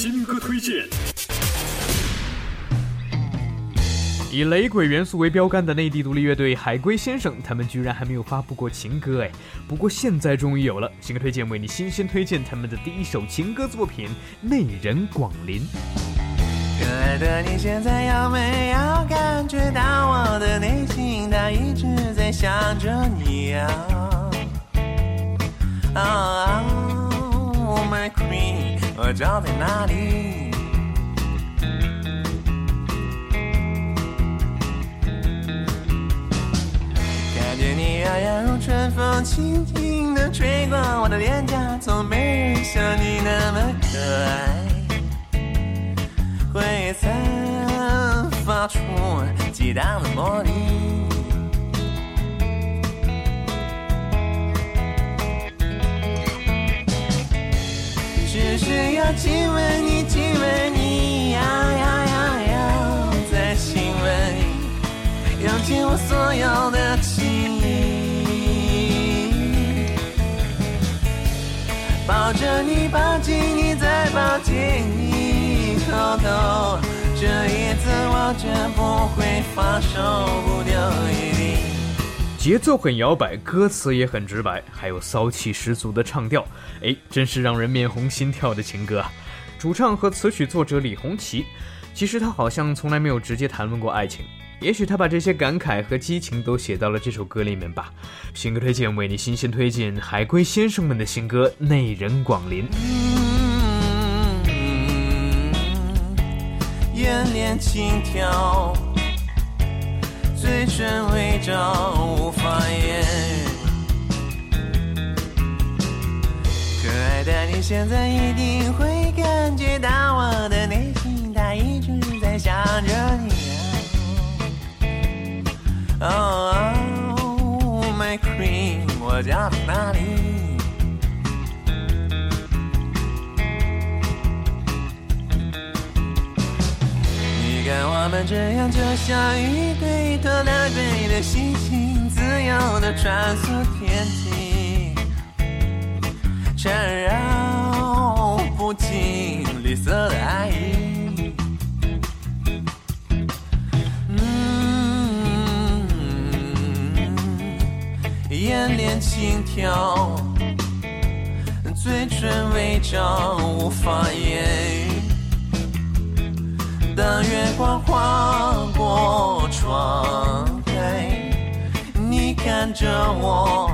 新歌推荐。以雷鬼元素为标杆的内地独立乐队海龟先生，他们居然还没有发布过情歌哎！不过现在终于有了新歌推荐，为你新鲜推荐他们的第一首情歌作品《内人广林》。可爱的你现在有没有感觉到我的内心，它一直在想着你啊我找在哪里？看见你摇摇如春风，轻轻地吹过我的脸颊，从没人像你那么可爱。回忆散发出激荡的魔力。只要亲吻你，亲吻你，呀呀呀呀再亲吻你，用尽我所有的情意，抱着你，抱紧你，再抱紧你，偷偷，这一次我绝不会放手，不丢一。节奏很摇摆，歌词也很直白，还有骚气十足的唱调，哎，真是让人面红心跳的情歌啊！主唱和词曲作者李红旗，其实他好像从来没有直接谈论过爱情，也许他把这些感慨和激情都写到了这首歌里面吧。新歌推荐为你新鲜推荐海龟先生们的新歌《内人广林》。眼帘轻挑。嘴唇微张，无法言。可爱，的你现在一定会感觉到我的内心，它一直在想着你。Oh my queen，我家在哪里？我们这样，就像一对拖拉队的星星，自由的穿梭天际，缠绕不尽绿色的爱意。嗯，眼帘轻跳，嘴唇微张，无法言语。当月光划过窗台，你看着我，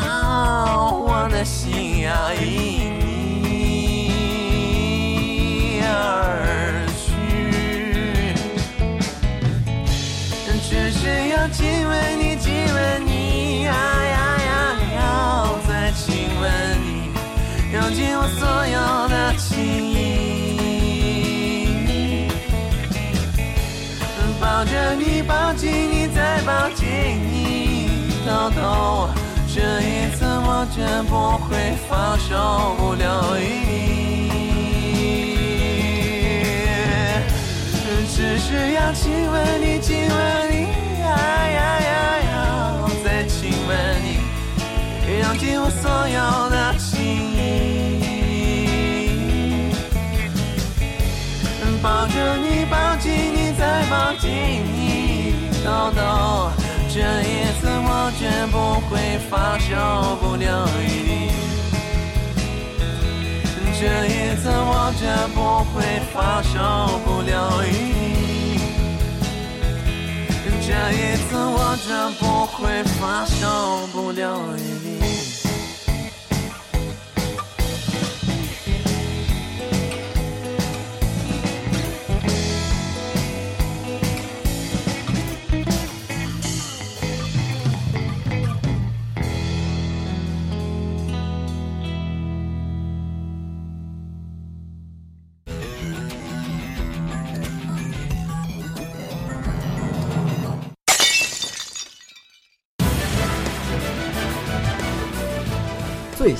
啊，我的心要因你而去，只是要亲吻你，亲吻你，呀呀呀，要再亲吻你，用尽我所有的情抱着你，抱紧你，再抱紧你，偷偷，这一次我绝不会放手不留余地。只是要亲吻你，亲吻你，呀呀呀，再亲吻你，用尽我所有的情意。抱着你，抱紧你，再抱紧你，豆豆，这一次我绝不会放手不留余地。这一次我绝不会放手不留余地。这一次我绝不会放手不留余地。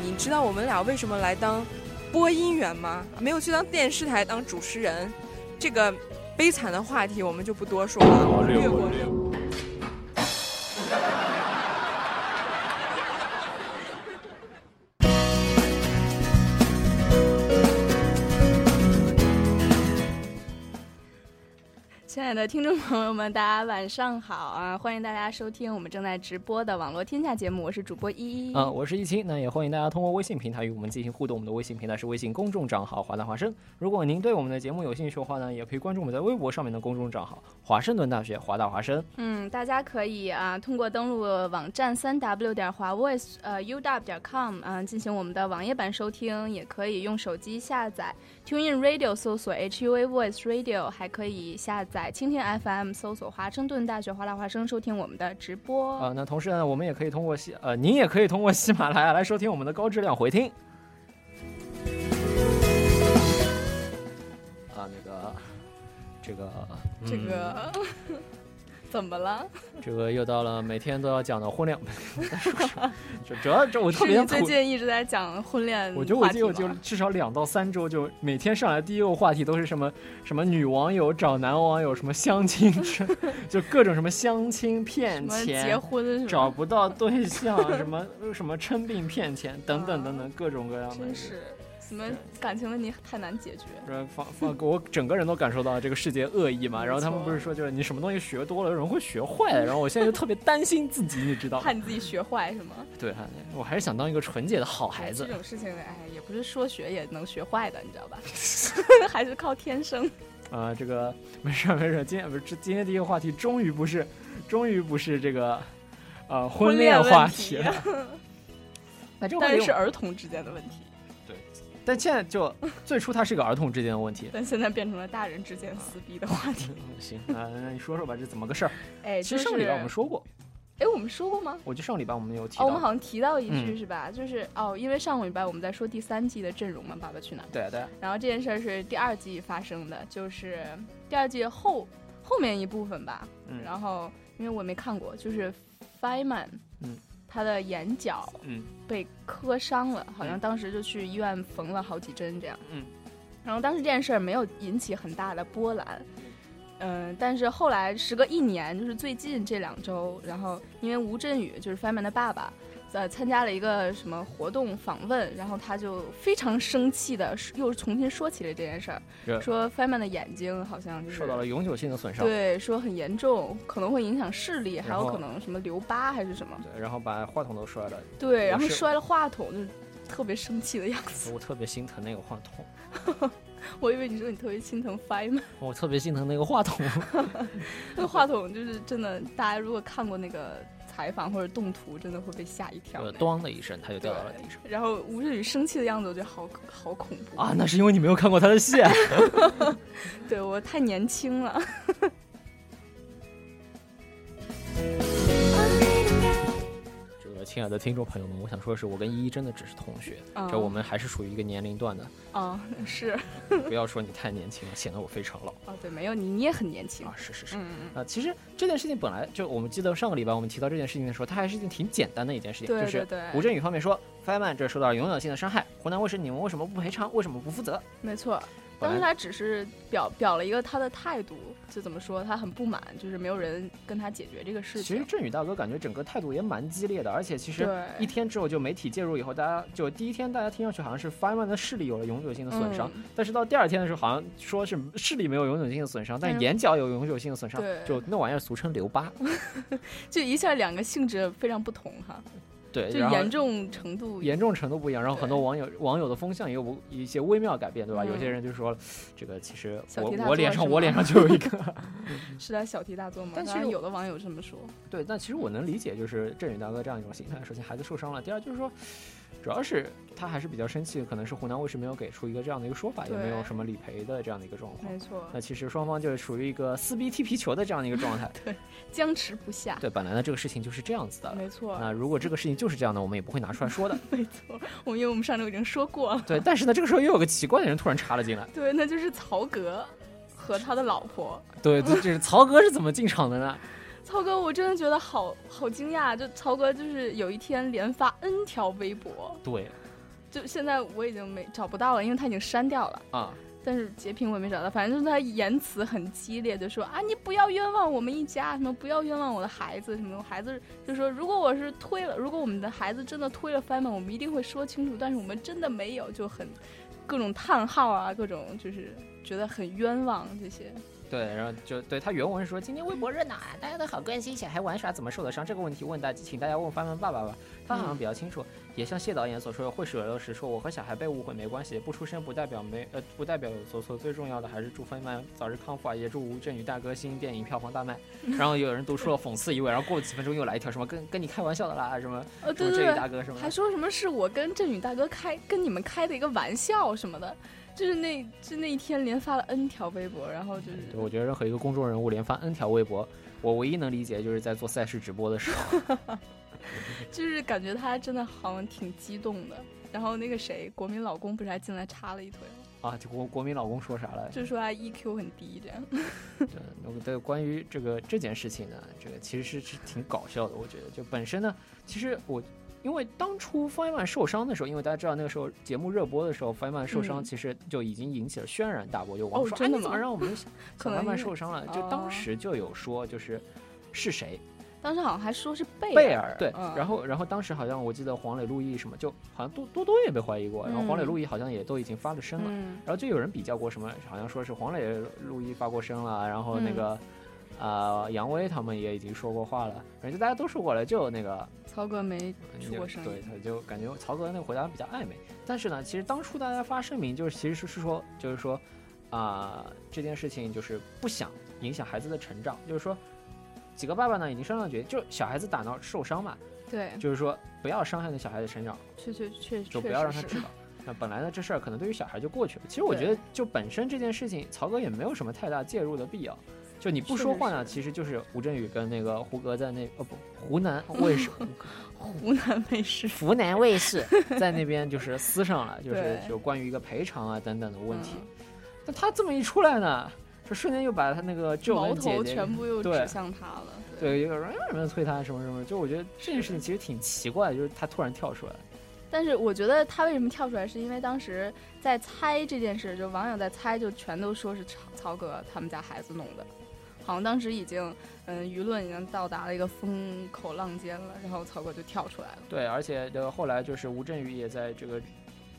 你知道我们俩为什么来当播音员吗？没有去当电视台当主持人，这个悲惨的话题我们就不多说了，略过亲爱的听众朋友们，大家晚上好啊！欢迎大家收听我们正在直播的网络天下节目，我是主播依依啊，我是易清。那也欢迎大家通过微信平台与我们进行互动。我们的微信平台是微信公众账号“华大华生”。如果您对我们的节目有兴趣的话呢，也可以关注我们在微博上面的公众账号“华盛顿大学华大华生”。嗯，大家可以啊，通过登录网站三 w 点华 voice 呃 uw 点 com 啊，进行我们的网页版收听，也可以用手机下载 TuneIn Radio 搜索 HUA Voice Radio，还可以下载蜻蜓 FM。搜索华盛顿大学华大华生收听我们的直播啊、呃，那同时呢，我们也可以通过喜呃，您也可以通过喜马拉雅来收听我们的高质量回听。啊，那个，这个，这个、嗯、怎么了？这个又到了每天都要讲的婚恋，这 主要这我特别最近一直在讲婚恋，我觉得我就就至少两到三周，就每天上来第一个话题都是什么什么女网友找男网友，什么相亲，就各种什么相亲骗钱、结婚找不到对象，什么什么称病骗钱等等等等各种各样的。真是怎么感情问题太难解决？这放放，我整个人都感受到这个世界恶意嘛。然后他们不是说，就是你什么东西学多了，人会学坏。然后我现在就特别担心自己，你知道？怕你自己学坏是吗？对，我还是想当一个纯洁的好孩子。这种事情，哎，也不是说学也能学坏的，你知道吧？还是靠天生。啊，这个没事没事。今天不是今天第一个话题，终于不是，终于不是这个，呃，婚恋话题了。那这但是儿童之间的问题。但现在就最初它是一个儿童之间的问题，但现在变成了大人之间撕逼的话题。行那，那你说说吧，这怎么个事儿？哎，其实上个礼拜我们说过，哎，我们说过吗？我记得上礼拜我们有提，哦，我们好像提到一句是吧？就是哦，因为上个礼拜我们在说第三季的阵容嘛，《爸爸去哪儿》。对对。然后这件事儿是第二季发生的，就是第二季后后面一部分吧。嗯。然后因为我没看过，就是 Fireman。嗯。他的眼角嗯被磕伤了，好像当时就去医院缝了好几针这样。嗯，然后当时这件事儿没有引起很大的波澜，嗯，但是后来时隔一年，就是最近这两周，然后因为吴镇宇就是 Fireman 的爸爸。呃，参加了一个什么活动访问，然后他就非常生气的又重新说起了这件事儿，说 Feynman 的眼睛好像受到了永久性的损伤，对，说很严重，可能会影响视力，还有可能什么留疤还是什么，对，然后把话筒都摔了，对，然后摔了话筒，就特别生气的样子。我特别心疼那个话筒，我以为你说你特别心疼 Feynman，我特别心疼那个话筒，那个话筒就是真的，大家如果看过那个。采访或者动图真的会被吓一跳，咣的一声，他就掉到了地上。然后吴镇宇生气的样子，我觉得好好恐怖啊！那是因为你没有看过他的戏，对我太年轻了。亲爱的听众朋友们，我想说的是，我跟依依真的只是同学，这我们还是属于一个年龄段的。啊，是。不要说你太年轻了，显得我非常老。哦，对，没有你，你也很年轻啊。是是是。嗯嗯。啊，其实这件事情本来就，我们记得上个礼拜我们提到这件事情的时候，它还是一件挺简单的一件事情，就是吴镇宇方面说，Fireman 这受到了永久性的伤害，湖南卫视你们为什么不赔偿？为什么不负责？没错。当时他只是表表了一个他的态度，就怎么说，他很不满，就是没有人跟他解决这个事情。其实振宇大哥感觉整个态度也蛮激烈的，而且其实一天之后就媒体介入以后，大家就第一天大家听上去好像是 Fireman 的视力有了永久性的损伤，但是到第二天的时候好像说是视力没有永久性的损伤，但眼角有永久性的损伤，就那玩意儿俗称留疤，就一下两个性质非常不同哈。对，就严重程度严重程度不一样，然后很多网友网友的风向也有一些微妙改变，对吧？有些人就说，这个其实我我脸上我脸上就有一个，是在小题大做吗？但其实有的网友这么说。对，但其实我能理解，就是振宇大哥这样一种心态。首先孩子受伤了，第二就是说。主要是他还是比较生气，可能是湖南卫视没有给出一个这样的一个说法，也没有什么理赔的这样的一个状况。没错。那其实双方就是属于一个撕逼踢皮球的这样的一个状态。对，僵持不下。对，本来呢这个事情就是这样子的。没错。那如果这个事情就是这样的，我们也不会拿出来说的。没错，我们因为我们上周已经说过了。对，但是呢这个时候又有个奇怪的人突然插了进来。对，那就是曹格和他的老婆。对，就是曹格是怎么进场的呢？曹哥，我真的觉得好好惊讶，就曹哥就是有一天连发 N 条微博。对。就现在我已经没找不到了，因为他已经删掉了啊。但是截屏我也没找到，反正就是他言辞很激烈就说啊，你不要冤枉我们一家，什么不要冤枉我的孩子，什么我孩子就说如果我是推了，如果我们的孩子真的推了翻门，我们一定会说清楚。但是我们真的没有，就很各种叹号啊，各种就是觉得很冤枉这些。对，然后就对他原文说，今天微博热闹，啊大家都好关心小孩玩耍怎么受的伤这个问题，问大家请大家问翻翻爸爸吧，他好像比较清楚。也像谢导演所说的，会惹流时说我和小孩被误会没关系，不出声不代表没呃不代表有做错，最重要的还是祝翻翻早日康复啊，也祝吴镇宇大哥新电影票房大卖。然后有人读出了讽刺意味，然后过了几分钟又来一条什么跟跟你开玩笑的啦，什么呃对对大哥什么，还说什么是我跟振宇大哥开跟你们开的一个玩笑什么的。就是那，就那一天连发了 N 条微博，然后就是。对，我觉得任何一个公众人物连发 N 条微博，我唯一能理解就是在做赛事直播的时候 就是感觉他真的好像挺激动的。然后那个谁，国民老公不是还进来插了一腿吗？啊，就国国民老公说啥了？就说他 EQ 很低，这样。对，对，关于这个这件事情呢，这个其实是是挺搞笑的。我觉得，就本身呢，其实我。因为当初方一曼受伤的时候，因为大家知道那个时候节目热播的时候，方一曼受伤其实就已经引起了轩然大波，就网说：“哎，你怎么让我们方一曼受伤了？”就当时就有说，就是是谁，当时好像还说是贝贝尔，对，嗯。然后然后当时好像我记得黄磊、陆毅什么，就好像多多多也被怀疑过，然后黄磊、嗯。陆毅好像也都已经发了声了，嗯。然后就有人比较过什么，好像说是黄磊、陆毅发过声了，然后那嗯个。啊、杨威他们也已经说过话了，反正大家都说过了，就那个曹格没出过声，对，他就感觉曹格那个回答比较暧昧。但是呢，其实当初大家发声明，就是其实是说，就是说，啊、这件事情就是不想影响孩子的成长，就是说，几个爸爸呢已经商量决定，就是小孩子打闹受伤嘛，对，就是说不要伤害那小孩的成长，确确确就不确实是要让他知道。那本来呢，这事儿可能对于小孩就过去了。其实我觉得，就本身这件事情，曹格也没有什么太大介入的必要。就你不说话呢，其实就是吴镇宇跟那个胡歌在那呃不湖南卫视湖南卫视湖南卫视在那边就是撕上了，就是对就关于一个赔偿啊等等的问题。嗯但他这么一出来呢，就瞬间又把他那个皱矛纹姐姐头全部又指向他了。对有人什么推他什么什么，就我觉得这件事情其实挺奇怪的，就是他突然跳出来。但是我觉得他为什么跳出来，是因为当时在猜这件事，就网友在猜，就全都说是曹曹格他们家孩子弄的，好像当时已经，嗯，舆论已经到达了一个风口浪尖了，然后曹格就跳出来了。对，而且这个后来就是吴镇宇也在这个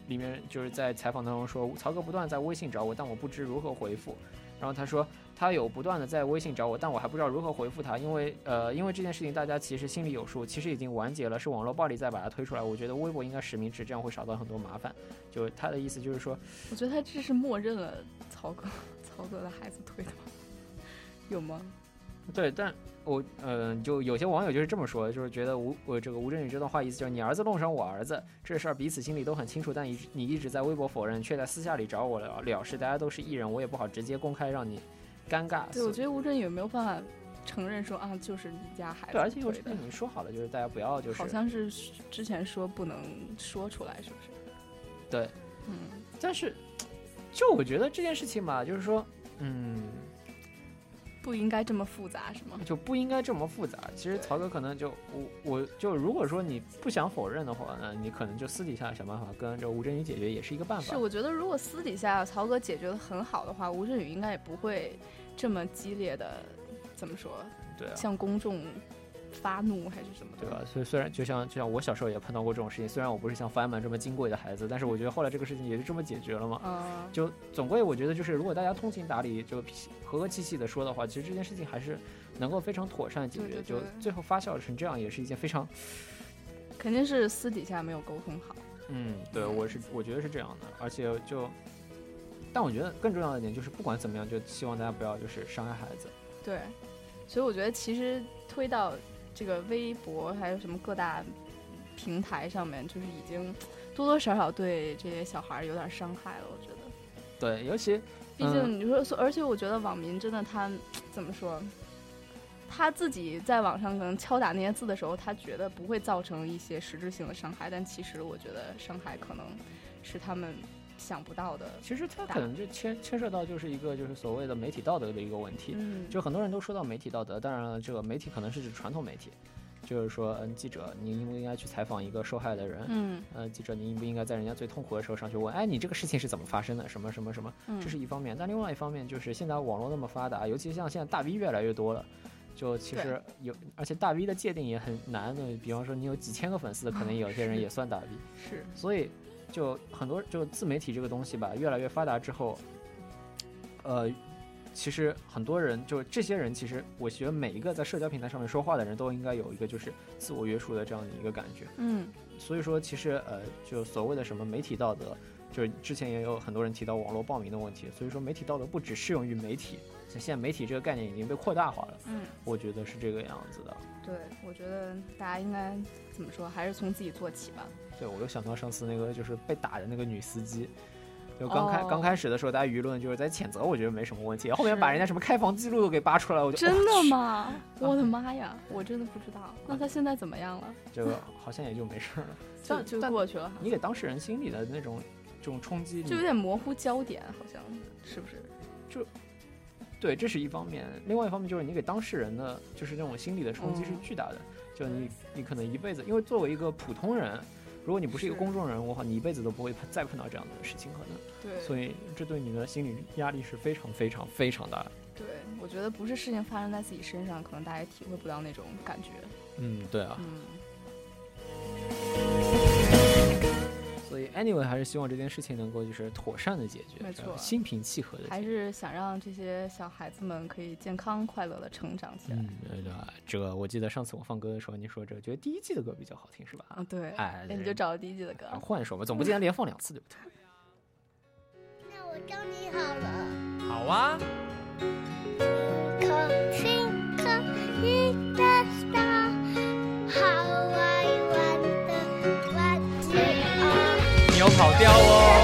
里面就是在采访当中说，曹格不断在微信找我，但我不知如何回复。然后他说他有不断的在微信找我，但我还不知道如何回复他，因为呃，因为这件事情大家其实心里有数，其实已经完结了，是网络暴力再把它推出来。我觉得微博应该实名制，这样会少到很多麻烦。就他的意思就是说，我觉得他这是默认了曹格曹格的孩子推的吗？有吗？对，但我呃，就有些网友就是这么说，就是觉得吴我这个吴镇宇这段话意思就是你儿子弄伤我儿子这事儿彼此心里都很清楚，但一你一直在微博否认，却在私下里找我了了事，大家都是艺人，我也不好直接公开让你尴尬。对，我觉得吴镇宇没有办法承认说啊，就是你家孩子对，而且我推的这边已经说好了，就是大家不要就是好像是之前说不能说出来，是不是？对，嗯，但是就我觉得这件事情吧，就是说，嗯，不应该这么复杂，是吗？就不应该这么复杂。其实曹哥可能就我我就如果说你不想否认的话那，你可能就私底下想办法跟这吴镇宇解决，也是一个办法。是，我觉得如果私底下曹哥解决的很好的话，吴镇宇应该也不会这么激烈的，怎么说？对啊向公众发怒还是什么的？对吧？所以虽然就像就像我小时候也碰到过这种事情，虽然我不是像范曼这么金贵的孩子，但是我觉得后来这个事情也就这么解决了嘛。嗯，就总归我觉得就是如果大家通情达理，就和和气气的说的话，其实这件事情还是能够非常妥善解决。对对对就最后发酵成这样，也是一件非常 肯定是私底下没有沟通好。嗯，对我是我觉得是这样的，而且就，但我觉得更重要的一点就是不管怎么样，就希望大家不要就是伤害孩子。对，所以我觉得其实推到这个微博还有什么各大平台上面，就是已经多多少少对这些小孩儿有点伤害了。我觉得，对，尤其毕竟你说，而且我觉得网民真的他怎么说？他自己在网上可能敲打那些字的时候，他觉得不会造成一些实质性的伤害，但其实我觉得伤害可能是他们想不到的。其实它可能就牵牵涉到就是一个就是所谓的媒体道德的一个问题。嗯就很多人都说到媒体道德，当然了，这个媒体可能是指传统媒体，就是说，嗯，记者你应不应该去采访一个受害的人？嗯，呃，记者你应不应该在人家最痛苦的时候上去问，哎，你这个事情是怎么发生的？什么什么什么？嗯这是一方面，但另外一方面就是现在网络那么发达，尤其像现在大 V 越来越多了。就其实有，而且大 V 的界定也很难的。比方说，你有几千个粉丝，可能有些人也算大 V。是，所以就很多就自媒体这个东西吧，越来越发达之后，呃，其实很多人就这些人，其实我觉得每一个在社交平台上面说话的人都应该有一个就是自我约束的这样的一个感觉。嗯，所以说其实呃，就所谓的什么媒体道德，就是之前也有很多人提到网络报名的问题。所以说媒体道德不只适用于媒体，现在媒体这个概念已经被扩大化了。嗯，我觉得是这个样子的。对，我觉得大家应该怎么说，还是从自己做起吧。对，我又想到上次那个就是被打的那个女司机，就刚开、哦刚开始的时候，大家舆论就是在谴责，我觉得没什么问题，后面把人家什么开房记录都给扒出来，我就真的哦吗？我的妈呀，我真的不知道。那他现在怎么样了？这个好像也就没事儿了，就就过去了。你给当事人心里的那种这种冲击就有点模糊焦点，好像是不是？就对。这是一方面。另外一方面，就是你给当事人的就是那种心理的冲击是巨大的。就你，你可能一辈子，因为作为一个普通人，如果你不是一个公众人物的话，你一辈子都不会再碰到这样的事情。可能对，所以这对你的心理压力是非常非常非常大的。对我觉得不是事情发生在自己身上，可能大家也体会不到那种感觉。嗯，对啊。Anyway，还是希望这件事情能够就是妥善的解决没错心平气和的还是想让这些小孩子们可以健康快乐的成长起来对对这我记得上次我放歌的时候你说这个觉得第一季的歌比较好听是吧啊对哎那你就找第一季的歌换一首吧总不见得连放两次对不对？那我教你好了。好啊。一颗心刻一个伤都跑掉哦。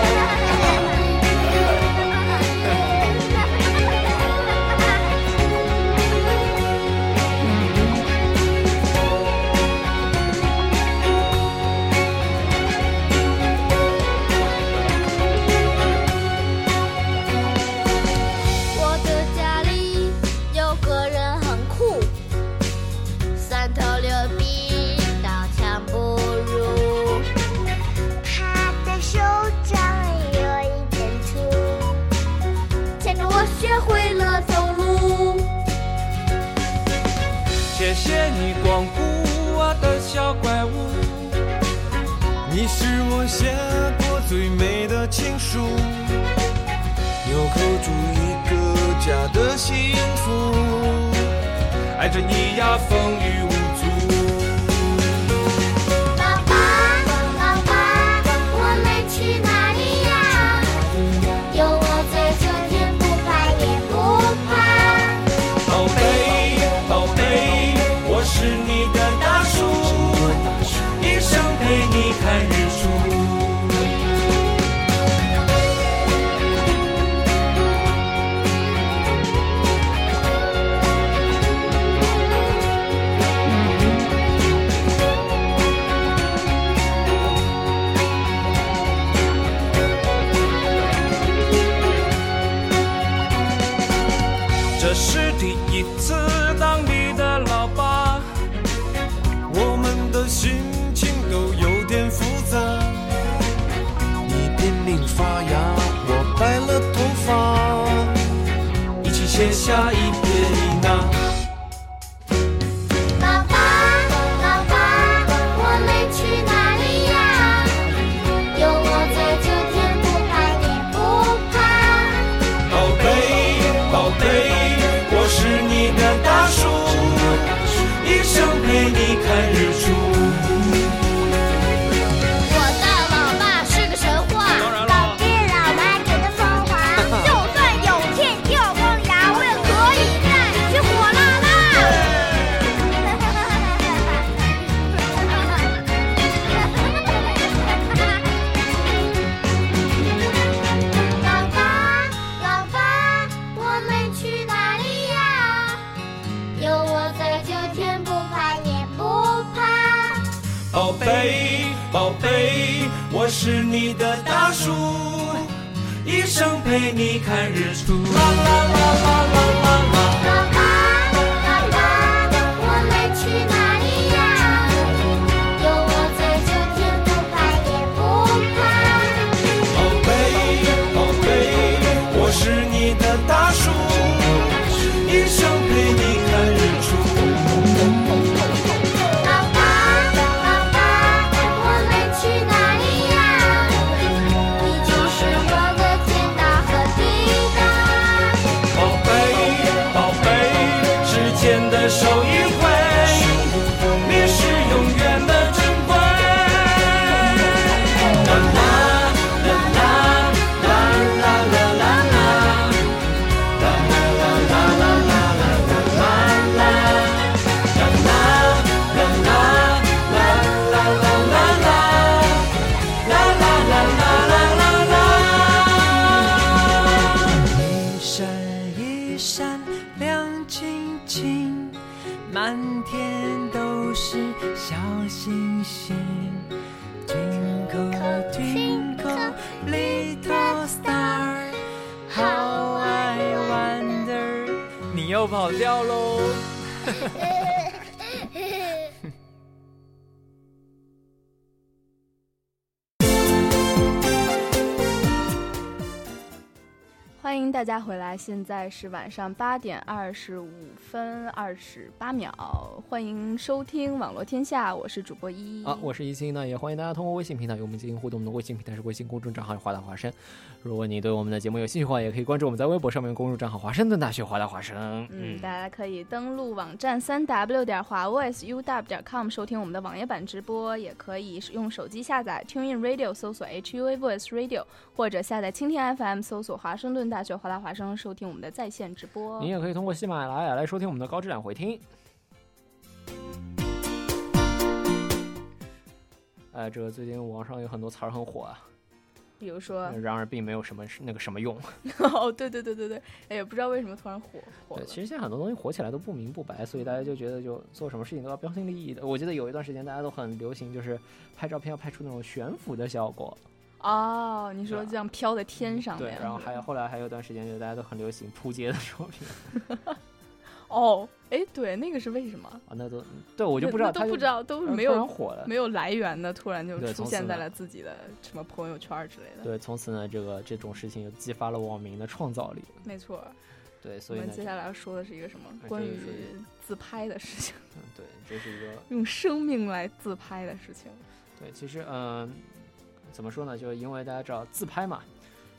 你光顾我的小怪物。你是我写过最美的情书。钮扣住一个家的幸福。爱着你呀风雨无陪你看日出。要喽 回来，现在是晚上八点二十五分二十八秒，欢迎收听网络天下，我是主播依依。啊，我是一心呢，也欢迎大家通过微信平台与我们进行互动。我们的微信平台是微信公众账号“华大华生”。如果你对我们的节目有兴趣的话，也可以关注我们在微博上面公众账号“华盛顿大学华大华生”。嗯，大家可以登录网站三 w 点华 voiceuw 点 com 收听我们的网页版直播，也可以用手机下载 TuneIn Radio 搜索 HUA Voice Radio，或者下载蜻蜓 FM 搜索华盛顿大学华大华生收听我们的在线直播。你也可以通过喜马拉雅来收听我们的高质量回听。哎，这个最近网上有很多词儿很火啊，比如说，然而并没有什么那个什么用。哦，对对对对对，哎，也不知道为什么突然火火。对，其实现在很多东西火起来都不明不白，所以大家就觉得就做什么事情都要标新立异的。我记得有一段时间大家都很流行，就是拍照片要拍出那种悬浮的效果。哦，你说这样飘在天上对，然后还有后来还有一段时间，就大家都很流行扑街的照片。哦，哎，对，那个是为什么啊？那都对我就不知道，都不知道，都是没有火了，没有来源的，突然就出现在了自己的什么朋友圈之类的。对，从此呢，这个这种事情就激发了网民的创造力。没错。对，所以我们接下来要说的是一个什么？关于自拍的事情。嗯，对，这是一个用生命来自拍的事情。对，其实嗯，怎么说呢？就因为大家知道自拍嘛，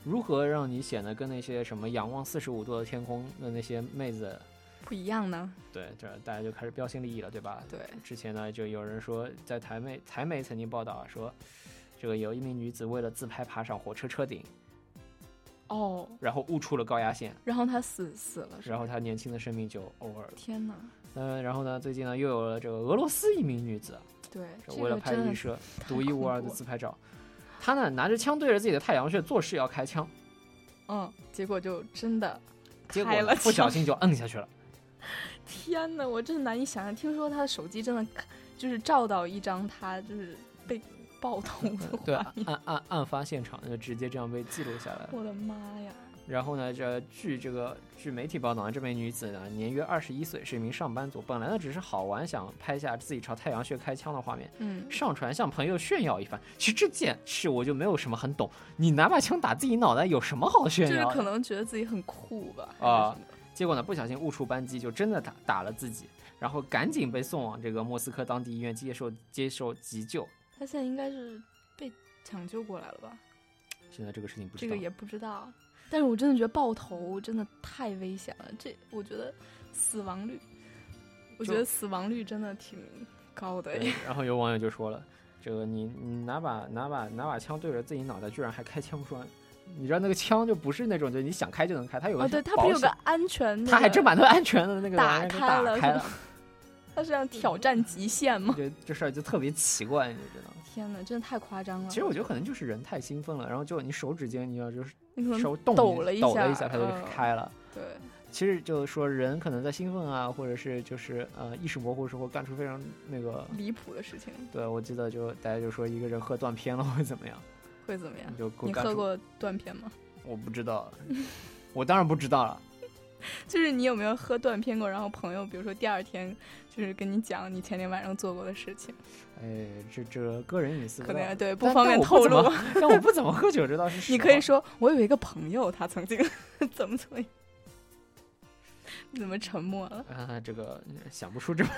如何让你显得跟那些什么仰望四十五度的天空的那些妹子。不一样呢，对，这大家就开始标新立异了，对吧？对，之前呢，就有人说，在台媒台媒曾经报道说，这个有一名女子为了自拍爬上火车车顶，哦，然后误触了高压线，然后她死死了，然后她年轻的生命就 over 了。天哪！嗯，然后呢，最近呢，又有了这个俄罗斯一名女子，对，为了拍一摄独一无二的自拍照，她呢拿着枪对着自己的太阳穴做事要开枪，嗯，结果就真的结果不小心就摁下去了。天哪，我真的难以想象。听说他的手机真的就是照到一张他就是被爆头的 对，案案案发现场就直接这样被记录下来。我的妈呀！然后呢，这据这个据媒体报道，这名女子呢年约二十一岁，是一名上班族。本来呢只是好玩，想拍下自己朝太阳穴开枪的画面，嗯，上传向朋友炫耀一番。其实这件事我就没有什么很懂，你拿把枪打自己脑袋有什么好炫耀？就是可能觉得自己很酷吧？啊。结果呢，不小心误触扳机，就真的打打了自己，然后赶紧被送往这个莫斯科当地医院接受接受急救。他现在应该是被抢救过来了吧？现在这个事情不知道，这个也不知道。但是我真的觉得爆头真的太危险了，这我觉得死亡率，我觉得死亡率真的挺高的。然后有网友就说了，这个你你拿把拿把拿把枪对着自己脑袋，居然还开枪栓。你知道那个枪就不是那种，就你想开就能开，它有个对，它不有个安全，它还真把那个安全的那个打开了，开了。它是要挑战极限吗？这这事儿就特别奇怪，你知道吗？天哪，真的太夸张了。其实我觉得可能就是人太兴奋了，然后就你手指尖你要就是手抖了一下，抖了一下，它就开了。对，其实就是说人可能在兴奋啊，或者是就是呃意识模糊的时候干出非常那个离谱的事情。对，我记得就大家就说一个人喝断片了会怎么样？会怎么样？就你喝过断片吗？我不知道，我当然不知道了。就是你有没有喝断片过？然后朋友，比如说第二天，就是跟你讲你前天晚上做过的事情。哎，这这个人隐私可能对不方便透露。但我不怎么喝酒，这倒是。你可以说，我有一个朋友，他曾经怎么怎么。你 怎么沉默了？啊，这个想不出这么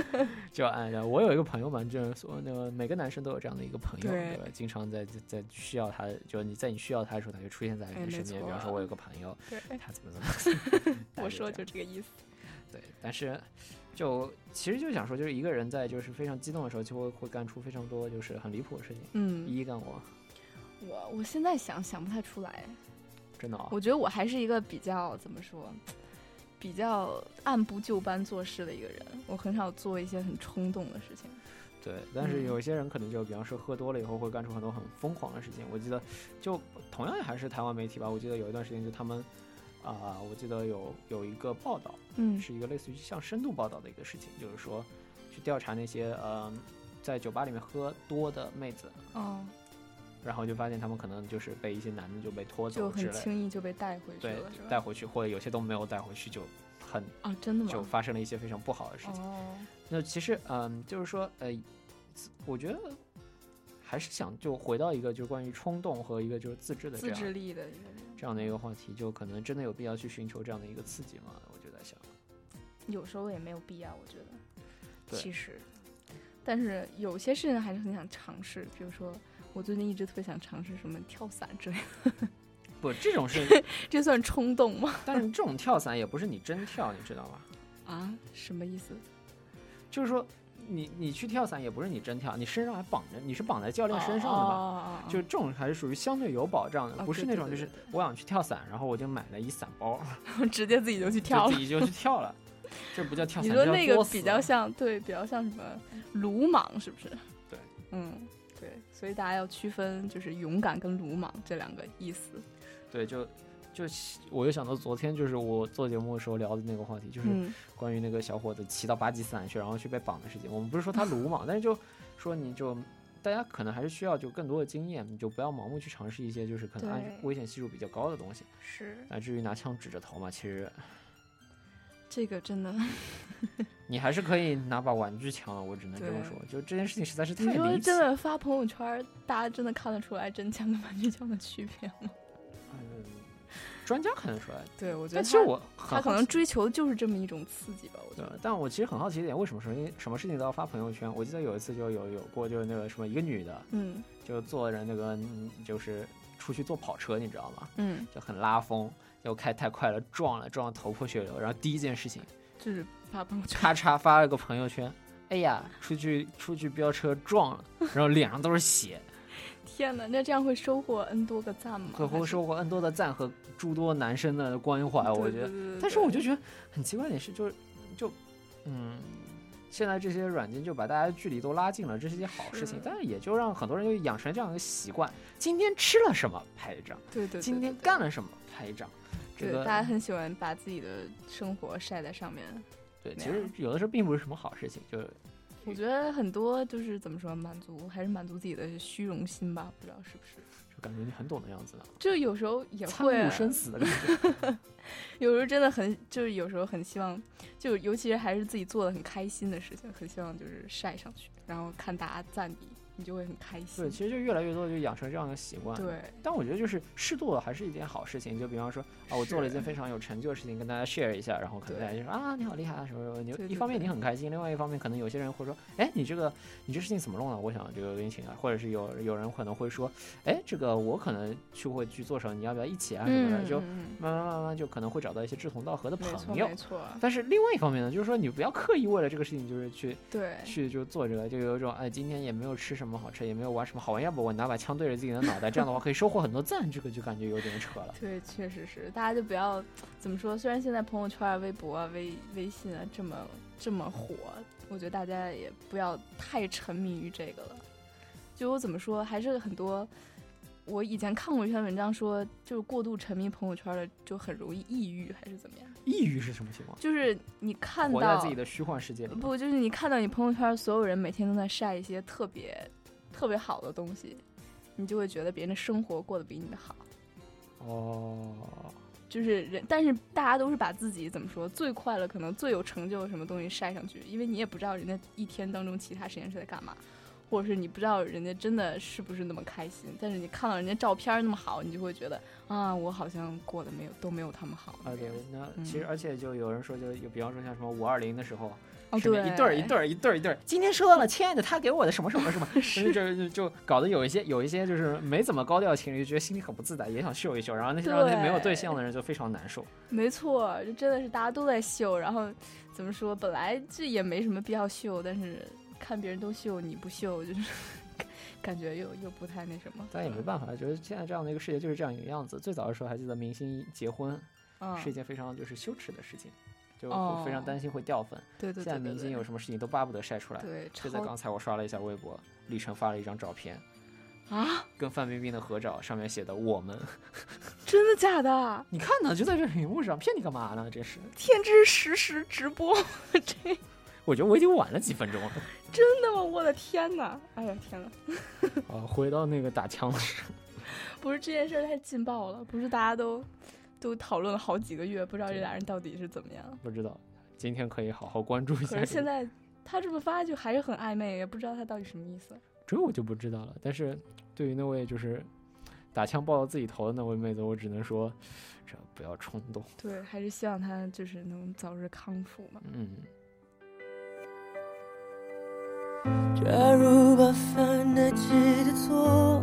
就按照我有一个朋友嘛，就是说那个每个男生都有这样的一个朋友，对吧？经常在在需要他，就你在你需要他的时候，他就出现在你身边。比方说，我有个朋友，他怎么怎么，我说就这个意思。对，但是就其实就想说，就是一个人在就是非常激动的时候，就会会干出非常多就是很离谱的事情。嗯，一一干我。我我现在想想不太出来，真的。我觉得我还是一个比较怎么说？比较按部就班做事的一个人，我很少做一些很冲动的事情。对，但是有一些人可能就，比方说喝多了以后会干出很多很疯狂的事情。我记得，就同样还是台湾媒体吧，我记得有一段时间就他们，啊，我记得有有一个报道，嗯，是一个类似于像深度报道的一个事情，就是说去调查那些呃在酒吧里面喝多的妹子，哦，然后就发现他们可能就是被一些男的就被拖走，就很轻易就被带回去了，带回去或者有些都没有带回去，就很啊，真的吗？就发生了一些非常不好的事情。哦，那其实嗯，就是说呃，我觉得还是想就回到一个就是关于冲动和一个就是自制的自制力的一个这样的一个话题，就可能真的有必要去寻求这样的一个刺激吗？我就在想，有时候也没有必要，我觉得。对其实，但是有些事情还是很想尝试，比如说我最近一直特别想尝试什么跳伞之类的，不，这种是，这算冲动吗？但是这种跳伞也不是你真跳，你知道吧？啊，什么意思？就是说，你你去跳伞也不是你真跳，你身上还绑着，你是绑在教练身上的吧？哦就这种还是属于相对有保障的，哦不是那种就是我想去跳伞，然后我就买了一伞包，直接自己就去跳了自。己就去跳了，这不叫跳伞，你说那个比较像，对，比较像什么鲁莽，是不是？对，嗯，对，所以大家要区分就是勇敢跟鲁莽这两个意思。对，就就我又想到昨天就是我做节目的时候聊的那个话题，就是嗯关于那个小伙子骑到巴基斯坦去，然后去被绑的事情。我们不是说他鲁莽，但是就说你就。大家可能还是需要就更多的经验，你就不要盲目去尝试一些就是可能安危险系数比较高的东西。是，那至于拿枪指着头嘛，其实这个真的，你还是可以拿把玩具枪了，我只能这么说。就这件事情实在是太你说离奇真。的发朋友圈，大家真的看得出来真枪跟玩具枪的区别吗？嗯，专家看得出来。对，我觉得但其实他我他可能追求就是这么一种刺激吧。我觉对得，，但我其实很好奇一点，为什么什么什么事情都要发朋友圈？我记得有一次就有有过，就是那个什么一个女的，嗯就坐着那个嗯就是出去坐跑车，你知道吗？嗯，就很拉风，就开太快了，撞了，撞得头破血流。然后第一件事情，就是发朋友圈，咔嚓发了个朋友圈，哎呀，出去出去飙车撞了，然后脸上都是血，天哪，那这样会收获 n 多个赞吗？会会收获 n 多的赞和诸多男生的关怀，我觉得对对对。但是我就觉得很奇怪的点是，就是就嗯，现在这些软件就把大家距离都拉近了，这是一件好事情，但是也就让很多人就养成这样一个习惯：今天吃了什么拍一张，对对对，今天干了什么拍一张。这对，大家很喜欢把自己的生活晒在上面。对，其实有的时候并不是什么好事情，就我觉得很多就是怎么说，满足还是满足自己的虚荣心吧，不知道是不是？就感觉你很懂的样子呢，就有时候也参会生死的感觉。有时候真的很，就是有时候很希望，就尤其是还是自己做的很开心的事情，很希望就是晒上去，然后看大家赞你，你就会很开心。对，其实就越来越多的就养成这样的习惯。对，但我觉得就是适度的还是一件好事情。就比方说啊，我做了一件非常有成就的事情，跟大家 share 一下，然后可能大家就说啊，你好厉害啊什么什么。你一方面你很开心，另外一方面可能有些人会说，哎，你这个你这事情怎么弄的？我想这个跟你请啊，或者是有有人可能会说，哎，这个我可能去会去做什么，你要不要一起啊什么的？就慢慢慢慢就可能会找到一些志同道合的朋友没。错，但是另外一方面呢，就是说你不要刻意为了这个事情就是去对去就做这个，就有一种哎，今天也没有吃什么好吃，也没有玩什么好玩，要不我拿把枪对着自己的脑袋，这样的话可以收获很多赞，这个就感觉有点扯了。对，确实是，大家就不要怎么说。虽然现在朋友圈啊、微博啊、微微信啊这么这么火，我觉得大家也不要太沉迷于这个了。就我怎么说，还是很多。我以前看过一篇文章说，就是过度沉迷朋友圈的就很容易抑郁，还是怎么样？抑郁是什么情况？就是你看活在到自己的虚幻世界里。不，就是你看到你朋友圈所有人每天都在晒一些特别特别好的东西，你就会觉得别人的生活过得比你的好。哦，就是人，但是大家都是把自己怎么说最快乐、可能最有成就的什么东西晒上去，因为你也不知道人家一天当中其他时间是在干嘛，或者是你不知道人家真的是不是那么开心，但是你看到人家照片那么好，你就会觉得啊，我好像过得没有都没有他们好。啊对，那嗯其实而且就有人说，就有比方说像什么五二零的时候。哦对。一对儿一对儿一对儿一对儿，今天收到了亲爱的他给我的什么什么什么，就就就就搞得有一些有一些就是没怎么高调的情侣，就觉得心里很不自在，也想秀一秀，然后那些让那些没有对象的人就非常难受。没错，就真的是大家都在秀，然后怎么说，本来这也没什么必要秀，但是看别人都秀你不秀，就是 感觉又又不太那什么。但也没办法，觉得现在这样的一个世界就是这样一个样子。最早的时候还记得明星结婚，嗯。是一件非常就是羞耻的事情，就非常担心会掉粉。对对对现在明星有什么事情都巴不得晒出来。对就在刚才我刷了一下微博，李晨发了一张照片，啊，跟范冰冰的合照，上面写的“我们 真的假的？”。你看呢，就在这屏幕上，骗你干嘛呢？这是，天，之实时直播，这 我觉得我已经晚了几分钟了。真的吗？我的天哪！哎呀天哪！啊，回到那个打枪的时候，不是这件事太劲爆了，不是大家都都讨论了好几个月，不知道这俩人到底是怎么样。不知道，今天可以好好关注一下可这个。是现在他这么发就还是很暧昧，也不知道他到底什么意思。这我就不知道了。但是对于那位就是打枪爆到自己头的那位妹子，我只能说，这不要冲动。对，还是希望她就是能早日康复嘛。嗯。假如把犯得起的错，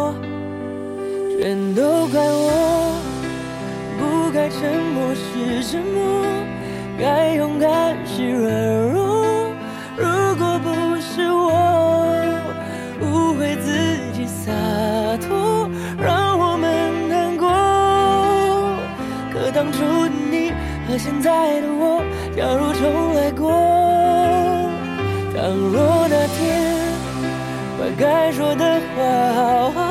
全都怪我，不该沉默是沉默，该勇敢是软弱。如果不是我误会自己洒脱，让我们难过。可当初的你和现在的我，假如重来过。倘若那天把该说的话好好，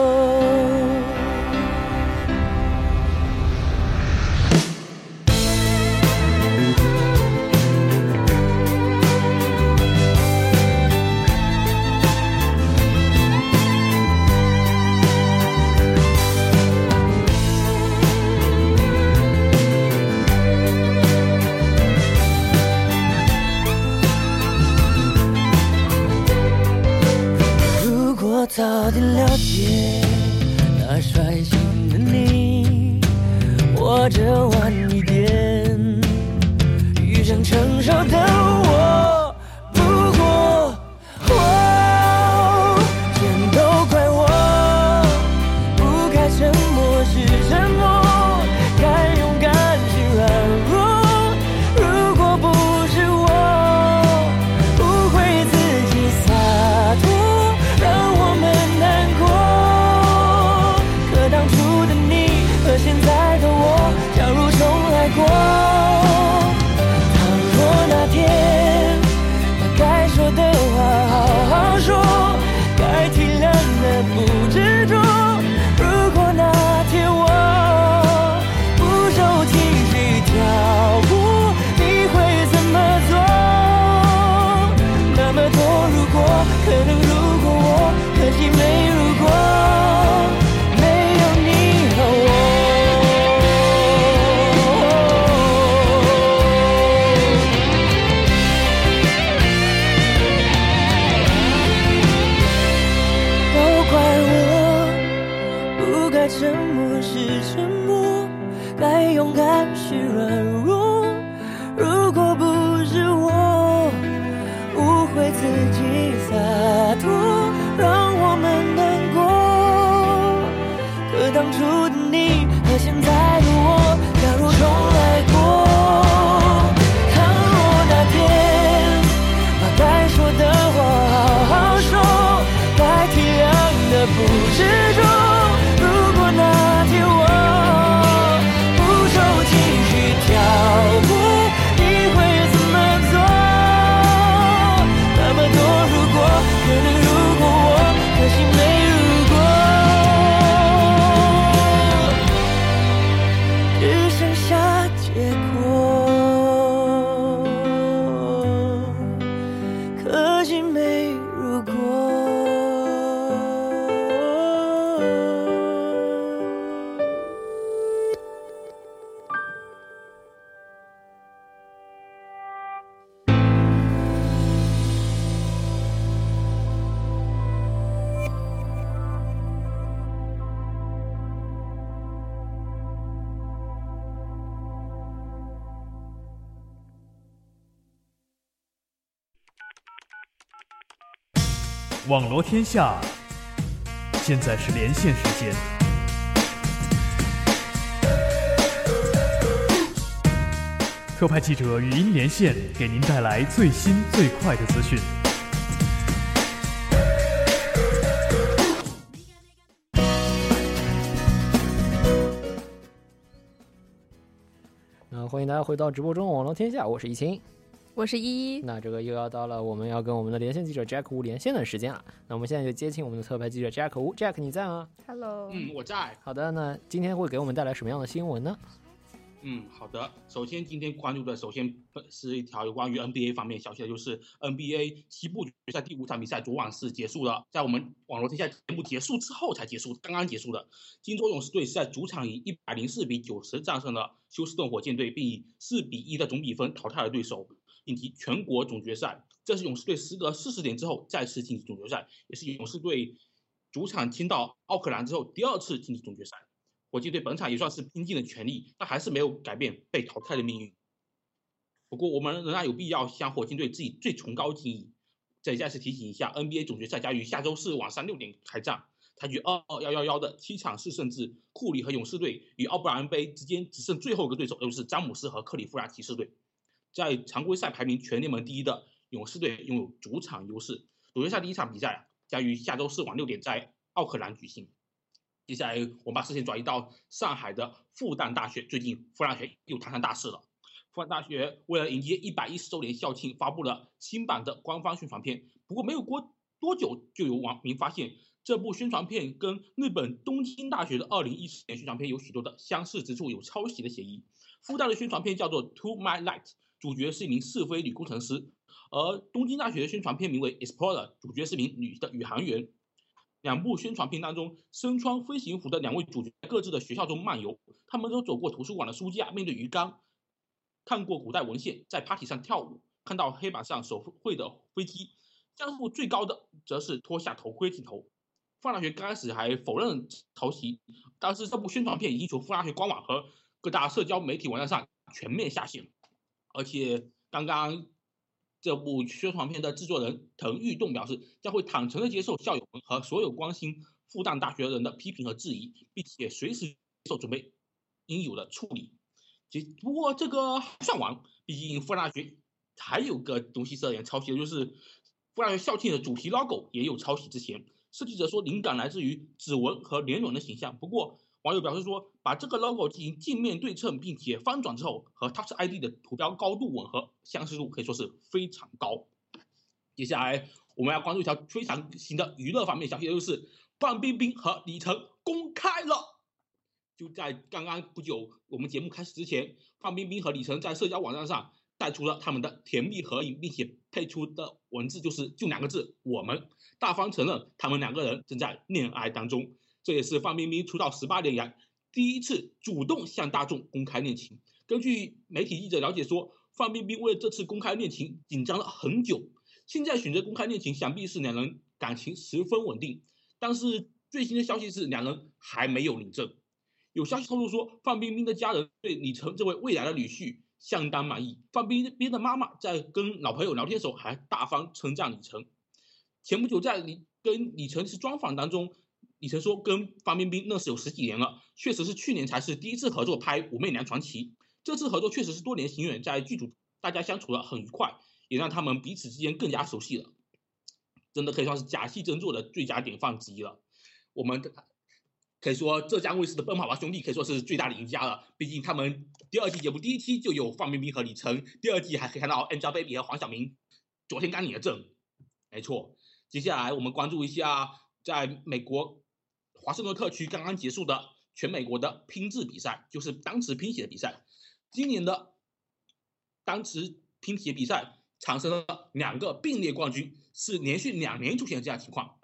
早点了网罗天下，现在是连线时间。特派记者语音连线，给您带来最新最快的资讯。那欢迎大家回到直播中网络天下，我是易清。我是依依。那这个又要到了我们要跟我们的连线记者 Jack 吴连线的时间了。那我们现在就接听我们的特派记者 Jack 吴，Jack 你在吗？Hello。嗯，我在。好的，那今天会给我们带来什么样的新闻呢？嗯，好的。首先，今天关注的首先是一条有关于 NBA 方面消息的，就是 NBA 西部决赛第五场比赛昨晚是结束了，在我们网络天下节目结束之后才结束，刚刚结束的。金州勇士队是在主场以一百零四比九十战胜了休斯顿火箭队，并以四比一的总比分淘汰了对手，晋级全国总决赛。这是勇士队时隔四十年之后再次晋级总决赛，也是勇士队主场亲到奥克兰之后第二次晋级总决赛。火箭队本场也算是拼尽了全力，但还是没有改变被淘汰的命运。不过，我们仍然有必要向火箭队致以最崇高敬意。再再次提醒一下，NBA 总决赛将于下周四晚上六点开战，采取二二幺幺幺的七场四胜制。库里和勇士队与奥布莱恩杯之间只剩最后一个对手，就是詹姆斯和克利夫兰骑士队。在常规赛排名全联盟第一的勇士队拥有主场优势。总决赛第一场比赛将于下周四晚六点在奥克兰举行。接下来，我们把视线转移到上海的复旦大学。最近，复旦大学又摊上大事了。复旦大学为了迎接一百一十周年校庆，发布了新版的官方宣传片。不过，没有过多久，就有网民发现这部宣传片跟日本东京大学的二零一四年宣传片有许多的相似之处，有抄袭的嫌疑。复旦的宣传片叫做《To My Light》，主角是一名试飞女工程师；而东京大学的宣传片名为《Explorer》，主角是名女的宇航员。两部宣传片当中，身穿飞行服的两位主角在各自的学校中漫游，他们都走过图书馆的书架，面对鱼缸，看过古代文献，在 party 上跳舞，看到黑板上手绘的飞机。江户最高的则是脱下头盔镜头。放大学刚开始还否认抄袭，但是这部宣传片已经从复大学官网和各大社交媒体网站上全面下线，而且刚刚。这部宣传片的制作人滕玉栋表示，将会坦诚的接受校友们和所有关心复旦大学人的批评和质疑，并且随时接受准备应有的处理。不过这个还算完，毕竟复旦大学还有个东西是有点抄袭的，就是复旦大学校庆的主题 logo 也有抄袭。之前设计者说灵感来自于指纹和年轮的形象，不过。网友表示说，把这个 logo 进行镜面对称，并且翻转之后，和 Touch ID 的图标高度吻合，相似度可以说是非常高。接下来我们要关注一条非常新的娱乐方面消息，就是范冰冰和李晨公开了。就在刚刚不久，我们节目开始之前，范冰冰和李晨在社交网站上带出了他们的甜蜜合影，并且配出的文字就是就两个字：我们大方承认他们两个人正在恋爱当中。这也是范冰冰出道十八年来第一次主动向大众公开恋情。根据媒体记者了解说，范冰冰为了这次公开恋情紧张了很久，现在选择公开恋情，想必是两人感情十分稳定。但是最新的消息是，两人还没有领证。有消息透露说，范冰冰的家人对李晨这位未来的女婿相当满意。范冰冰的妈妈在跟老朋友聊天时候，还大方称赞李晨。前不久在李跟李晨是专访当中。李晨说：“跟范冰冰认识有十几年了，确实是去年才是第一次合作拍《武媚娘传奇》。这次合作确实是多年行远，在剧组大家相处的很愉快，也让他们彼此之间更加熟悉了。真的可以算是假戏真做的最佳典范之一了。我们可以说浙江卫视的《奔跑吧兄弟》可以说是最大的赢家了。毕竟他们第二季节目第一期就有范冰冰和李晨，第二季还可以看到 Angelababy 和黄晓明。昨天刚领了证，没错。接下来我们关注一下在美国。”华盛顿特区刚刚结束的全美国的拼字比赛，就是单词拼写的比赛。今年的单词拼写比赛产生了两个并列冠军，是连续两年出现这样情况。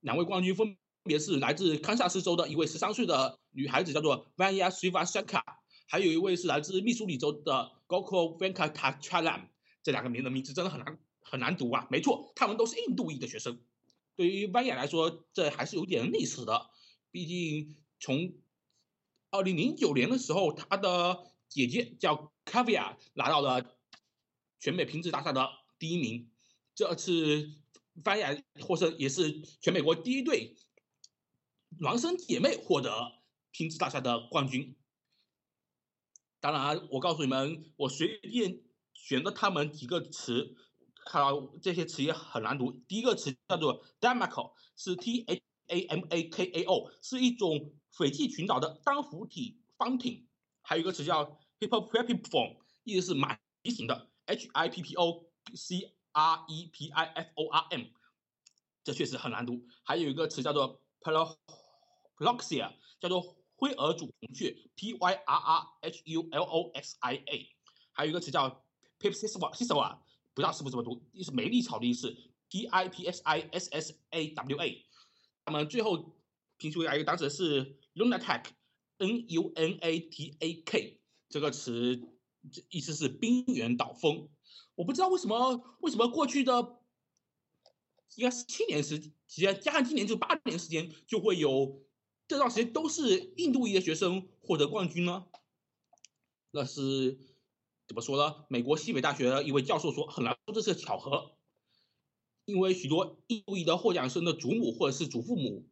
两位冠军分别是来自堪萨斯州的一位十三岁的女孩子，叫做 Vanya s i v a s a k a 还有一位是来自密苏里州的 Gokul Venkatachalam。这两个名的名字真的很难很难读啊！没错，他们都是印度裔的学生。对于班雅来说，这还是有点历史的。毕竟从二零零九年的时候，他的姐姐叫 Kavia 拿到了全美拼字大赛的第一名。这次班雅获胜，也是全美国第一对孪生姐妹获得拼字大赛的冠军。当然，我告诉你们，我随便选的他们几个词，看到这些词也很难读。第一个词叫做 “damako”，是 T H A M A K A O，是一种斐济群岛的单浮体方艇。还有一个词叫 Hippopotamus，意思是马蹄形的，H I P P O C R E P I F O R M，这确实很难读。还有一个词叫做 Ploxia，叫做灰耳主红雀，P Y R R H U L O X I A。还有一个词叫 Pipsiswa，不知道是不是这么读，意思美丽草的意思，P I P S I S S A W A。那么最后拼出来一个单词是 Lunatic，N U N A T A K，这个词意思是冰原岛风。我不知道为什么，为什么过去的应该是七年时间，加上今年就八年时间，就会有这段时间都是印度裔的学生获得冠军呢？那是怎么说呢？美国西北大学的一位教授说，很难说这是巧合，因为许多印度裔的获奖生的祖母或者是祖父母。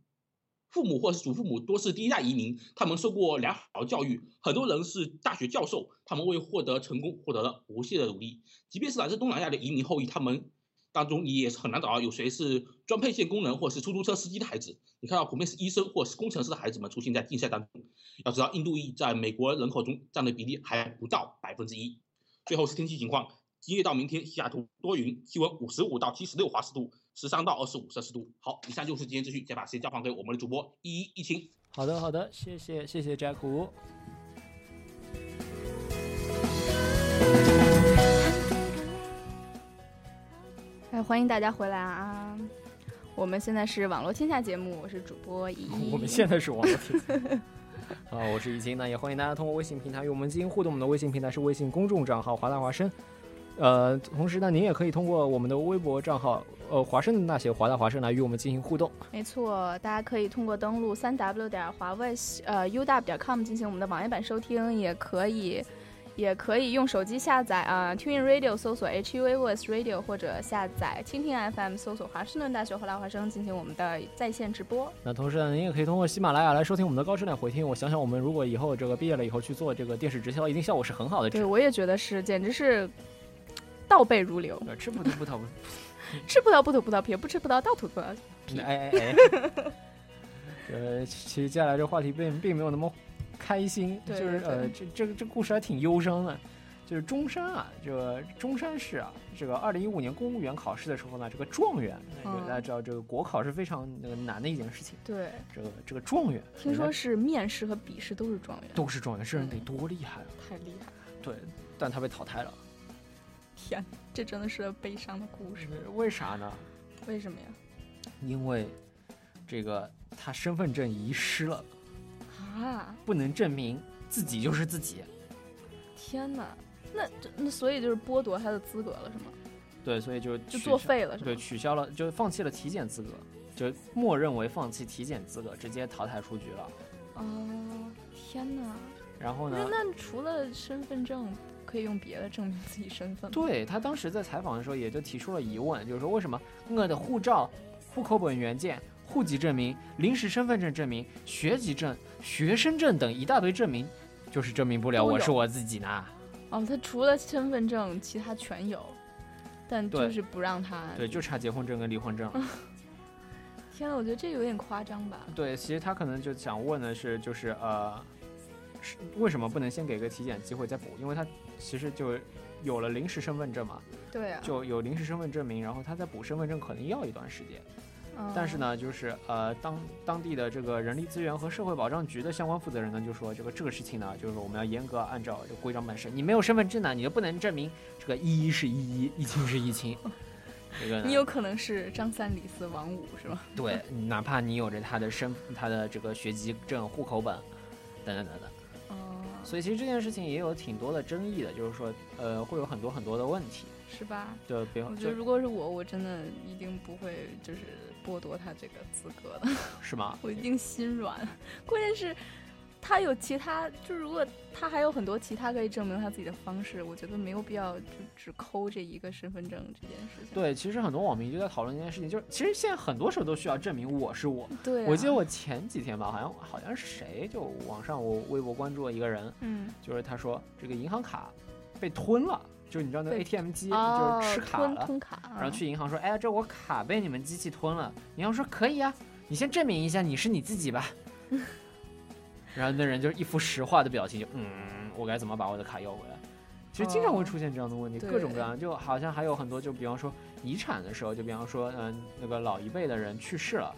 父母或者是祖父母多是第一代移民，他们受过良好教育，很多人是大学教授，他们为获得成功获得了不懈的努力。即便是来自东南亚的移民后裔，他们当中也是很难找到有谁是装配线工人或是出租车司机的孩子。你看到普遍是医生或是工程师的孩子们出现在竞赛当中。要知道，印度裔在美国人口中占的比例还不到百分之一。最后是天气情况。今夜到明天，西雅图多云，气温五十五到七十六华氏度，十三到二十五摄氏度。好，以上就是今天资讯，再把时间交还给我们的主播一一一清。好的，好的，谢谢，谢谢 Jack 五。哎，欢迎大家回来啊！我们现在是网络天下节目，我是主播一。我们现在是网络天下。好，我是一清，那也欢迎大家通过微信平台与我们进行互动。我们的微信平台是微信公众账号“华大华生”。呃，同时呢，您也可以通过我们的微博账号，呃，华盛顿大学华大华生来与我们进行互动。没错，大家可以通过登录三 w 点华为呃 uw 点 com 进行我们的网页版收听，也可以，也可以用手机下载啊，Tune Radio 搜索 HUAVOICE Radio 或者下载蜻蜓 FM 搜索华盛顿大学华大华生进行我们的在线直播。那同时呢，您也可以通过喜马拉雅来收听我们的高质量回听。我想想，我们如果以后这个毕业了以后去做这个电视直销，一定效果是很好的。对，我也觉得是，简直是。倒背如流，吃葡萄不吐，吃葡萄不吐葡萄皮，不吃葡萄倒吐葡萄皮。哎哎哎！呃，其实接下来这话题并并没有那么开心，就是呃，这这个这故事还挺忧伤的。就是中山啊，这个中山市啊，这个二零一五年公务员考试的时候呢，这个状元，大家知道这个国考是非常那个难的一件事情。对，这个这个状元，听说是面试和笔试都是状元，都是状元，这人得多厉害啊！太厉害。对，但他被淘汰了。天，这真的是悲伤的故事。为啥呢？为什么呀？因为这个他身份证遗失了啊，不能证明自己就是自己。天哪，那那所以就是剥夺他的资格了，是吗？对，所以就就作废了，是对，取消了，就放弃了体检资格，就默认为放弃体检资格，直接淘汰出局了。哦，天哪！然后呢？那除了身份证？可以用别的证明自己身份。对他当时在采访的时候，也就提出了疑问，就是说为什么我的护照、户口本原件、户籍证明、临时身份证证明、学籍证、学生证等一大堆证明，就是证明不了我是我自己呢？哦，他除了身份证，其他全有，但就是不让他。对，就差结婚证跟离婚证。天呐，我觉得这有点夸张吧？对，其实他可能就想问的是，就是呃。为什么不能先给个体检机会再补？因为他其实就有了临时身份证嘛，对啊，就有临时身份证明，然后他再补身份证可能要一段时间。但是呢，就是呃，当当地的这个人力资源和社会保障局的相关负责人呢，就说这个这个事情呢，就是我们要严格按照这规章办事。你没有身份证呢，你就不能证明这个一是一一，一清是一清。这个你有可能是张三李四王五是吗？对，哪怕你有着他的身他的这个学籍证、户口本等等等等。所以其实这件事情也有挺多的争议的，就是说，呃，会有很多很多的问题，是吧？就，比我觉得如果是我，我真的一定不会就是剥夺他这个资格的，是吗？我一定心软。关键是，他有其他，就如果他还有很多其他可以证明他自己的方式，我觉得没有必要就只抠这一个身份证这件事情。对，其实很多网民就在讨论这件事情，就是其实现在很多时候都需要证明我是我。对、啊，我记得我前几天吧，好像好像是谁，就网上我微博关注了一个人，嗯，就是他说这个银行卡被吞了。就是你知道那 ATM 机哦、就是吃卡了，吞卡，然后去银行说，哎呀，这我卡被你们机器吞了。银行说可以啊，你先证明一下你是你自己吧。然后那人就一副石化的表情，就嗯，我该怎么把我的卡要回来？其实经常会出现这样的问题，哦、各种各样，就好像还有很多，就比方说遗产的时候，就比方说，嗯，那个老一辈的人去世了，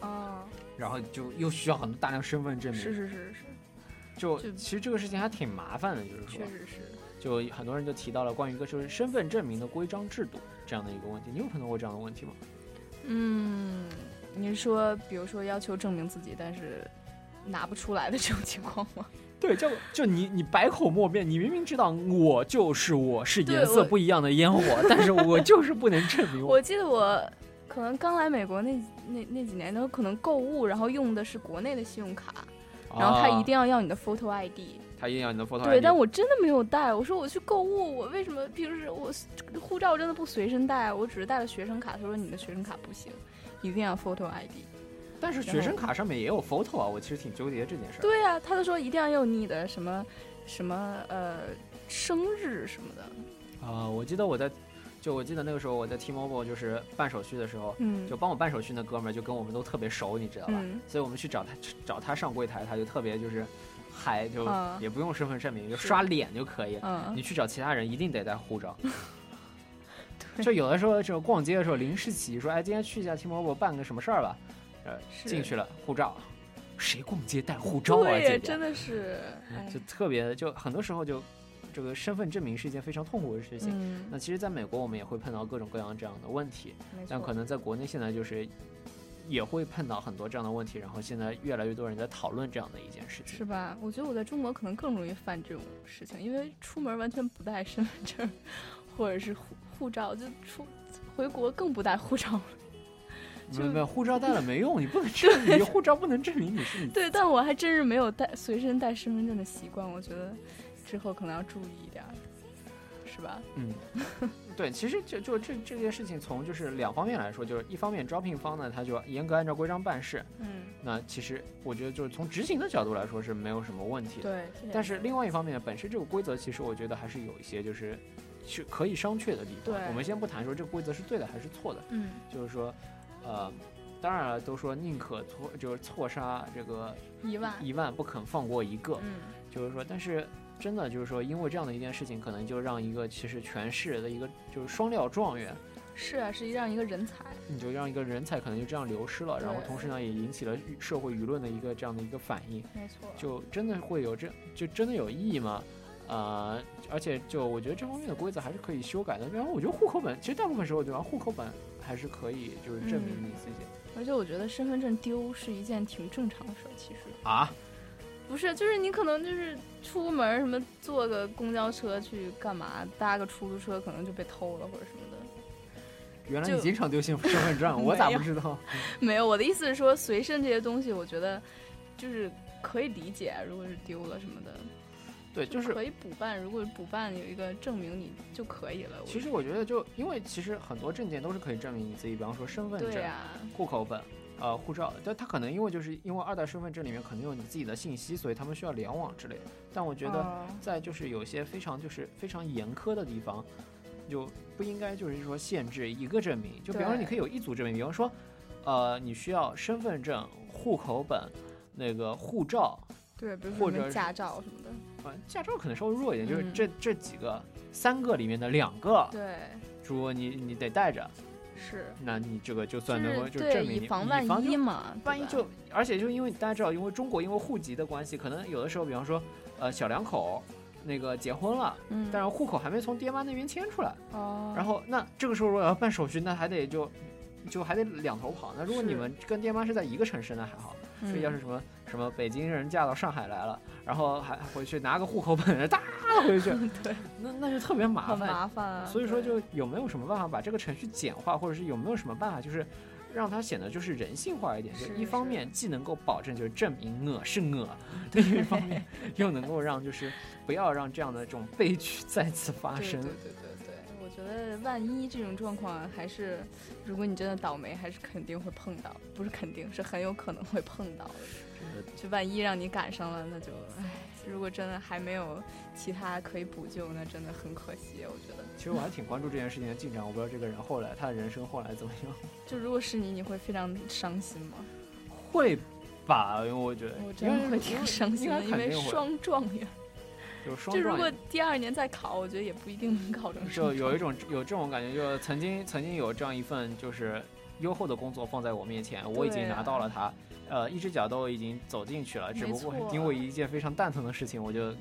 哦，然后就又需要很多大量身份证明，是是是是，就其实这个事情还挺麻烦的，就是说，确实是。就很多人就提到了关于一个就是身份证明的规章制度这样的一个问题，你有碰到过这样的问题吗？嗯，你说比如说要求证明自己，但是拿不出来的这种情况吗？对，就就你你百口莫辩，你明明知道我就是我是颜色不一样的烟火，但是我就是不能证明我。我记得我可能刚来美国那那那几年，都可能购物，然后用的是国内的信用卡，啊、然后他一定要要你的 photo ID。他一定要你的 photo ID。对，但我真的没有带。我说我去购物，我为什么平时我护照真的不随身带？我只是带了学生卡。他说你的学生卡不行，一定要 photo ID。但是学生卡上面也有 photo 啊，我其实挺纠结这件事。对呀、啊，他就说一定要有你的什么什么呃生日什么的。啊、呃，我记得我在。就我记得那个时候我在 T-Mobile 就是办手续的时候，嗯，就帮我办手续那哥们儿就跟我们都特别熟，你知道吧？嗯、所以我们去找他找他上柜台，他就特别就是嗨，就嗯也不用身份证明，就刷脸就可以。嗯，你去找其他人一定得带护照。就有的时候就逛街的时候临时起意说，哎，今天去一下 T-Mobile 办个什么事儿吧，呃，进去了护照，谁逛街带护照啊？对，真的是，就特别就很多时候就。这个身份证明是一件非常痛苦的事情。嗯、那其实，在美国我们也会碰到各种各样这样的问题，但可能在国内现在就是也会碰到很多这样的问题。然后现在越来越多人在讨论这样的一件事情，是吧？我觉得我在中国可能更容易犯这种事情，因为出门完全不带身份证或者是护护照，就出回国更不带护照了。没有没有，护照带了没用，你不能 证明护照不能证明你是你。对，但我还真是没有带随身带身份证的习惯，我觉得。之后可能要注意一点，是吧？嗯，对，其实就就这这件事情，从就是两方面来说，就是一方面招聘方呢，他就严格按照规章办事，嗯，那其实我觉得就是从执行的角度来说是没有什么问题的，对。但是另外一方面，本身这个规则其实我觉得还是有一些就是是可以商榷的地方。我们先不谈说这个规则是对的还是错的，嗯，就是说，呃。当然了，都说宁可错，就是错杀这个一万一万，不肯放过一个。嗯，就是说，但是真的就是说，因为这样的一件事情，可能就让一个其实全市的一个就是双料状元，是啊，是让一个人才，你就让一个人才可能就这样流失了，然后同时呢，也引起了社会舆论的一个这样的一个反应。没错，就真的会有这就真的有意义吗？呃，而且就我觉得这方面的规则还是可以修改的。比方，我觉得户口本其实大部分时候对吧，户口本还是可以就是证明你自己。嗯而且我觉得身份证丢是一件挺正常的事儿，其实啊，不是，就是你可能就是出门什么坐个公交车去干嘛，搭个出租车可能就被偷了或者什么的。原来你经常丢身 身份证，我咋不知道？没有，我的意思是说，随身这些东西，我觉得就是可以理解，如果是丢了什么的。对，就是可以补办。如果补办有一个证明，你就可以了。其实我觉得，就因为其实很多证件都是可以证明你自己，比方说身份证、啊、户口本、呃护照。但他可能因为就是因为二代身份证里面可能有你自己的信息，所以他们需要联网之类的。但我觉得，在就是有些非常就是非常严苛的地方，就不应该就是说限制一个证明。就比方说，你可以有一组证明，比方说，呃，你需要身份证、户口本、那个护照。对，比如或者驾照什么的。啊，驾照可能稍微弱一点，就是嗯。这、这几个三个里面的两个，对，如果你你得带着，是，那你这个就算能够就证明你以防万一嘛，万一就而且就因为大家知道，因为中国因为户籍的关系，可能有的时候，比方说呃小两口那个结婚了，嗯，但是户口还没从爹妈那边迁出来，哦，然后那这个时候如果要办手续，那还得就就还得两头跑。那如果你们跟爹妈是在一个城市，那还好。嗯。所以要是什么什么北京人嫁到上海来了，然后还回去拿个户口本，哒回去，对，那那就特别麻烦，麻烦、啊。所以说，就有没有什么办法把这个程序简化，或者是有没有什么办法，就是让它显得就是人性化一点，就是一方面既能够保证就是证明我是我，另一方面又能够让就是不要让这样的这种悲剧 再次发生。对对对对对，我觉得万一这种状况还是，如果你真的倒霉，还是肯定会碰到，不是肯定是很有可能会碰到的。就万一让你赶上了，那就唉，如果真的还没有其他可以补救，那真的很可惜，我觉得。其实我还挺关注这件事情的进展，我不知道这个人后来他的人生后来怎么样。就如果是你，你会非常伤心吗？会吧，因为我觉得我真的会挺伤心的，因为双状元。有双就如果第二年再考，我觉得也不一定能考成。就有一种有这种感觉，就曾经曾经有这样一份就是优厚的工作放在我面前，我已经拿到了它，呃，一只脚都已经走进去了，只不过因为一件非常蛋疼的事情，我就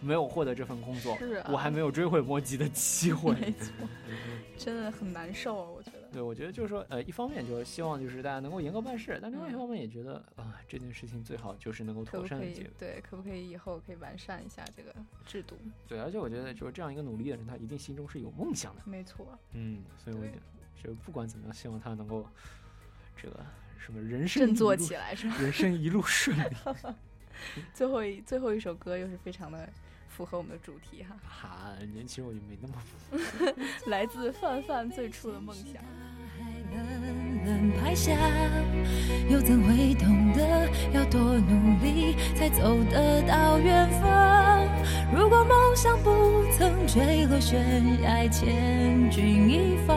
没有获得这份工作，是啊、我还没有追悔莫及的机会。没错，真的很难受啊，我觉得。对，我觉得就是说，呃，一方面就是希望就是大家能够严格办事，但另外一方面也觉得啊，这件事情最好就是能够妥善的解。对，可不可以以后可以完善一下这个制度？对，而且我觉得就是这样一个努力的人，他一定心中是有梦想的。没错。嗯，所以我就不管怎么样，希望他能够这个什么人生振作起来，是吧？人生一路顺利。最后一最后一首歌又是非常的。符合我们的主题哈，哈，年轻我就没那么符。来自范范最初的梦想。冷冷拍下，又怎会懂得要多努力才走得到远方？如果梦想不曾坠落悬崖，千钧一发，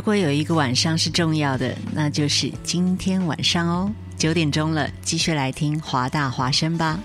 如果有一个晚上是重要的，那就是今天晚上哦。九点钟了，继续来听华大华声吧。